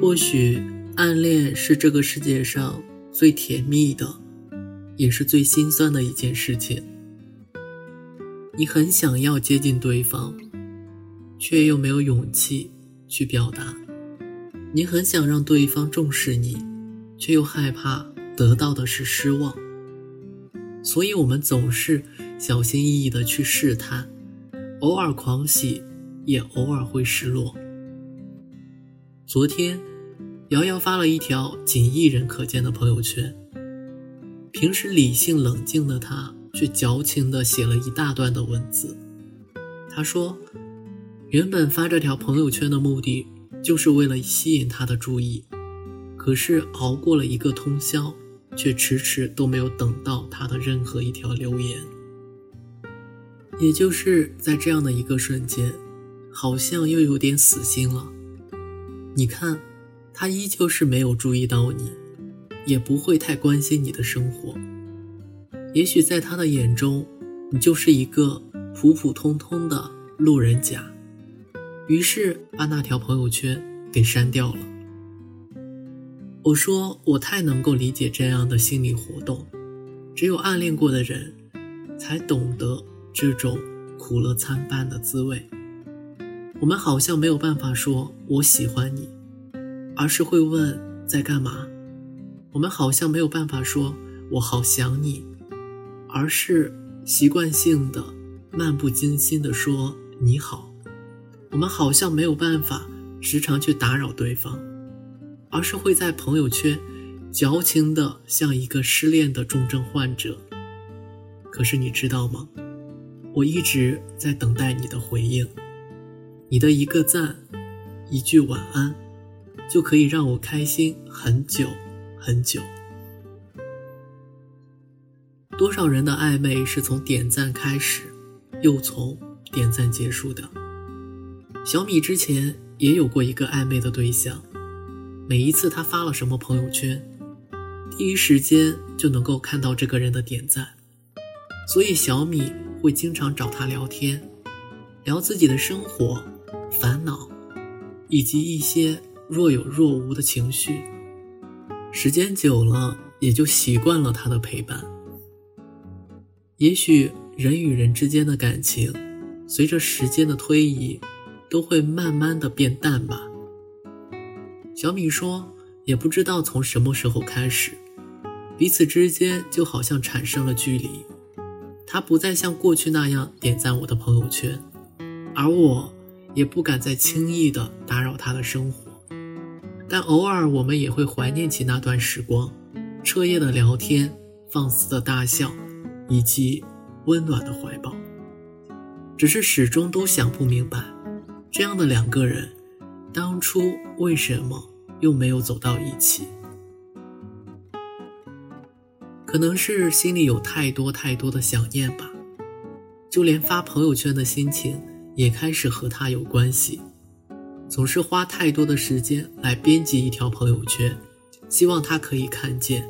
或许暗恋是这个世界上最甜蜜的，也是最心酸的一件事情。你很想要接近对方，却又没有勇气去表达；你很想让对方重视你，却又害怕得到的是失望。所以，我们总是小心翼翼地去试探，偶尔狂喜，也偶尔会失落。昨天，瑶瑶发了一条仅一人可见的朋友圈。平时理性冷静的她，却矫情地写了一大段的文字。她说：“原本发这条朋友圈的目的，就是为了吸引他的注意，可是熬过了一个通宵，却迟迟都没有等到他的任何一条留言。也就是在这样的一个瞬间，好像又有点死心了。”你看，他依旧是没有注意到你，也不会太关心你的生活。也许在他的眼中，你就是一个普普通通的路人甲，于是把那条朋友圈给删掉了。我说，我太能够理解这样的心理活动，只有暗恋过的人，才懂得这种苦乐参半的滋味。我们好像没有办法说“我喜欢你”，而是会问在干嘛。我们好像没有办法说“我好想你”，而是习惯性的漫不经心的说“你好”。我们好像没有办法时常去打扰对方，而是会在朋友圈矫情的像一个失恋的重症患者。可是你知道吗？我一直在等待你的回应。你的一个赞，一句晚安，就可以让我开心很久很久。多少人的暧昧是从点赞开始，又从点赞结束的？小米之前也有过一个暧昧的对象，每一次他发了什么朋友圈，第一时间就能够看到这个人的点赞，所以小米会经常找他聊天，聊自己的生活。烦恼，以及一些若有若无的情绪，时间久了也就习惯了他的陪伴。也许人与人之间的感情，随着时间的推移，都会慢慢的变淡吧。小米说，也不知道从什么时候开始，彼此之间就好像产生了距离。他不再像过去那样点赞我的朋友圈，而我。也不敢再轻易的打扰他的生活，但偶尔我们也会怀念起那段时光，彻夜的聊天，放肆的大笑，以及温暖的怀抱。只是始终都想不明白，这样的两个人，当初为什么又没有走到一起？可能是心里有太多太多的想念吧，就连发朋友圈的心情。也开始和他有关系，总是花太多的时间来编辑一条朋友圈，希望他可以看见，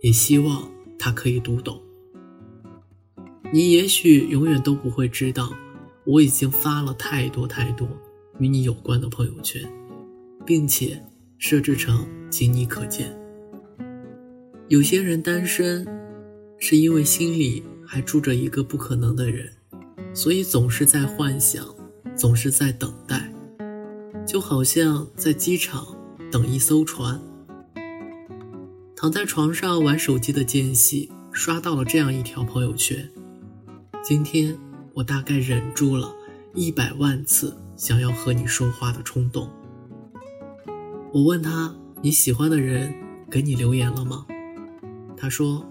也希望他可以读懂。你也许永远都不会知道，我已经发了太多太多与你有关的朋友圈，并且设置成仅你可见。有些人单身，是因为心里还住着一个不可能的人。所以总是在幻想，总是在等待，就好像在机场等一艘船。躺在床上玩手机的间隙，刷到了这样一条朋友圈。今天我大概忍住了一百万次想要和你说话的冲动。我问他你喜欢的人给你留言了吗？他说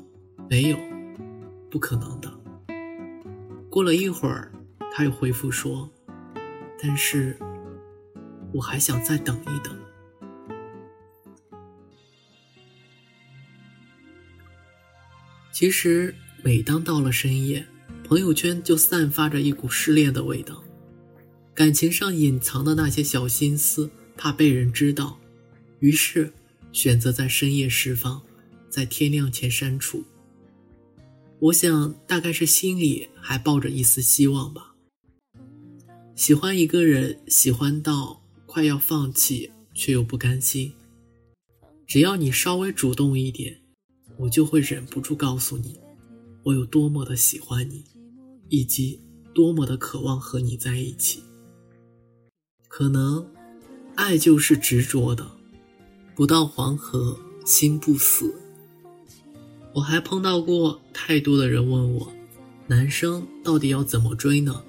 没有，不可能的。过了一会儿，他又回复说：“但是我还想再等一等。”其实，每当到了深夜，朋友圈就散发着一股失恋的味道。感情上隐藏的那些小心思，怕被人知道，于是选择在深夜释放，在天亮前删除。我想，大概是心里还抱着一丝希望吧。喜欢一个人，喜欢到快要放弃，却又不甘心。只要你稍微主动一点，我就会忍不住告诉你，我有多么的喜欢你，以及多么的渴望和你在一起。可能，爱就是执着的，不到黄河心不死。我还碰到过太多的人问我，男生到底要怎么追呢？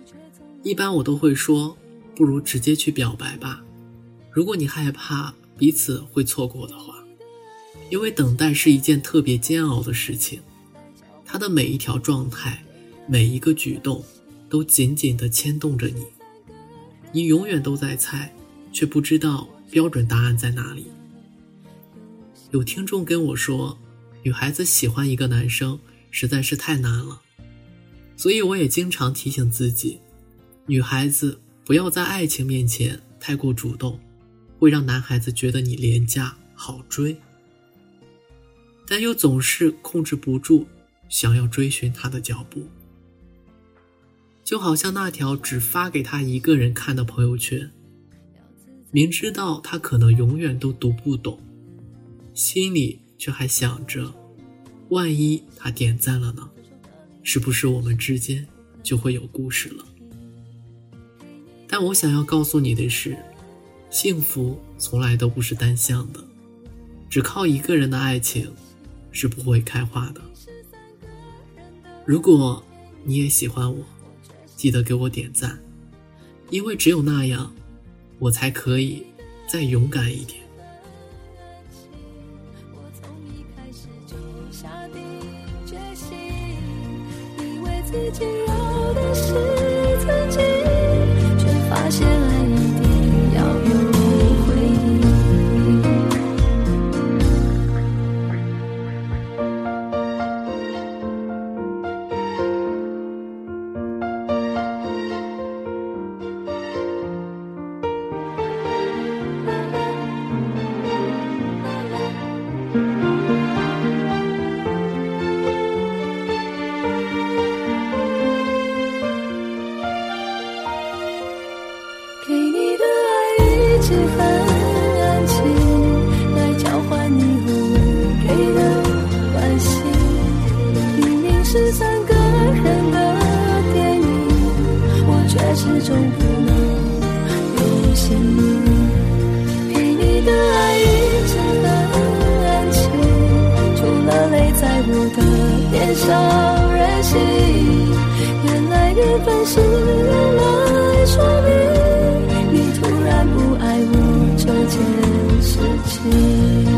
一般我都会说，不如直接去表白吧。如果你害怕彼此会错过的话，因为等待是一件特别煎熬的事情，他的每一条状态，每一个举动，都紧紧地牵动着你。你永远都在猜，却不知道标准答案在哪里。有听众跟我说。女孩子喜欢一个男生实在是太难了，所以我也经常提醒自己，女孩子不要在爱情面前太过主动，会让男孩子觉得你廉价好追，但又总是控制不住想要追寻他的脚步，就好像那条只发给他一个人看的朋友圈，明知道他可能永远都读不懂，心里。却还想着，万一他点赞了呢？是不是我们之间就会有故事了？但我想要告诉你的是，幸福从来都不是单向的，只靠一个人的爱情是不会开花的。如果你也喜欢我，记得给我点赞，因为只有那样，我才可以再勇敢一点。自己要的年少任性原来缘分是用来说明你突然不爱我这件事情。